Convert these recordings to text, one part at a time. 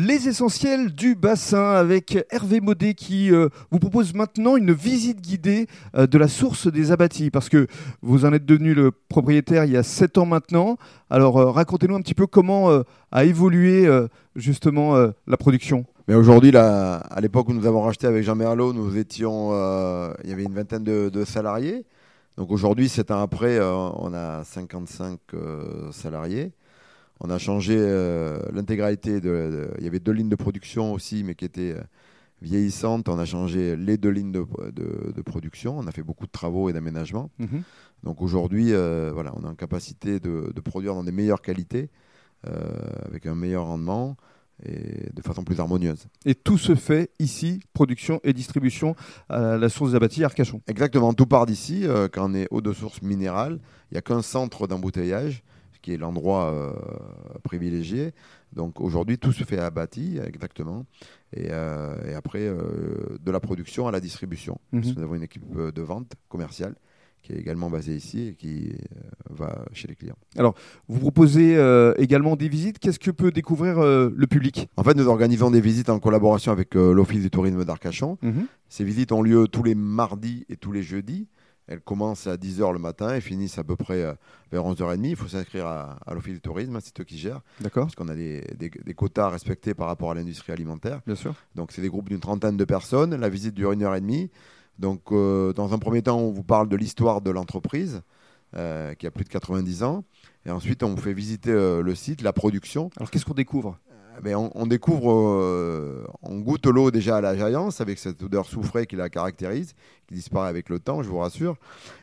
Les essentiels du bassin avec Hervé Maudet qui euh, vous propose maintenant une visite guidée euh, de la source des abattis parce que vous en êtes devenu le propriétaire il y a 7 ans maintenant. Alors euh, racontez-nous un petit peu comment a évolué justement la production. Mais aujourd'hui, à l'époque où nous avons racheté avec Jean Merlot, nous étions, il y avait une vingtaine de, de salariés. Donc aujourd'hui, 7 ans après, on a 55 salariés. On a changé euh, l'intégralité. De, il y avait deux lignes de production aussi, mais qui étaient euh, vieillissantes. On a changé les deux lignes de, production. On a fait beaucoup de travaux et d'aménagements. Mhm. Donc aujourd'hui, euh, voilà, on est en capacité de, produire dans des meilleures qualités, avec un meilleur rendement et de façon plus harmonieuse. Et tout se fait ici, production et distribution à la source d'Abati Arcachon. Exactement, tout part d'ici. quand on est eau de source minérale, il n'y a qu'un centre d'embouteillage qui est l'endroit euh, privilégié. Donc aujourd'hui, tout se fait à Bâti, exactement. Et, euh, après, euh, de la production à la distribution. Mhm. nous avons une équipe de vente commerciale qui est également basée ici et qui va chez les clients. Alors, vous proposez également des visites. Qu'est-ce que peut découvrir le public? En fait, nous organisons des visites en collaboration avec l'Office du tourisme d'Arcachon. Mhm. Ces visites ont lieu tous les mardis et tous les jeudis. Elles commencent à 10h le matin et finissent à peu près euh, vers 11h30. Il faut s'inscrire à, l'Office du tourisme, c'est eux qui gèrent. D'accord. Parce qu'on a des, quotas respectés par rapport à l'industrie alimentaire. Bien sûr. Donc, c'est des groupes d'une trentaine de personnes. La visite dure une heure et demie. Donc, euh, dans un premier temps, on vous parle de l'histoire de l'entreprise, euh, qui a plus de 90 ans. Et ensuite, on vous fait visiter le site, la production. Alors, qu'est-ce qu'on découvre? Eh ben, on, découvre, euh, on goûte l'eau déjà à la jaillance avec cette odeur soufrée qui la caractérise, qui disparaît avec le temps, je vous rassure.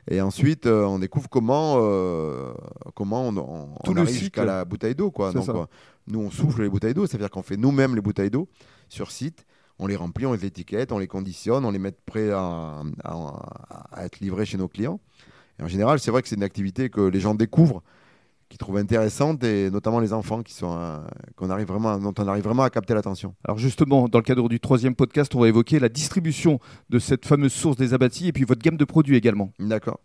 Et ensuite, euh, on découvre comment, euh, comment on, arrive jusqu'à la bouteille d'eau. Quoi. nous, on souffle les bouteilles d'eau, c'est-à-dire qu'on fait nous-mêmes les bouteilles d'eau sur site. On les remplit, on les étiquette, on les conditionne, on les met prêts à, à être livrés chez nos clients. Et en général, c'est vrai que c'est une activité que les gens découvrent qui trouvent intéressante et notamment les enfants qui sont euh, qu'on arrive vraiment dont on arrive vraiment à capter l'attention. Alors justement, dans le cadre du troisième podcast, on va évoquer la distribution de cette fameuse source des abattis et puis votre gamme de produits également. D'accord.